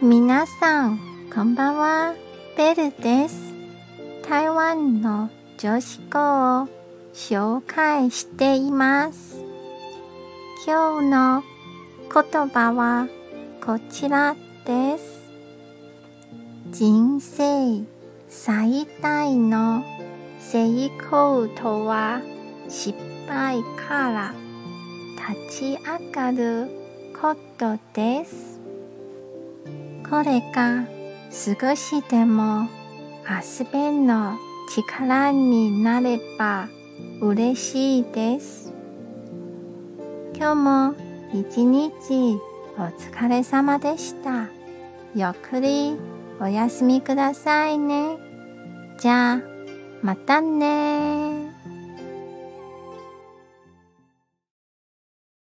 皆さん、こんばんは。ベルです。台湾の女子校を紹介しています。今日の言葉はこちらです。人生最大の成功とは失敗から立ち上がることです。これが少しでも遊べの力になれば嬉しいです。今日も一日お疲れ様でした。ゆっくりお休みくださいね。じゃあ、またね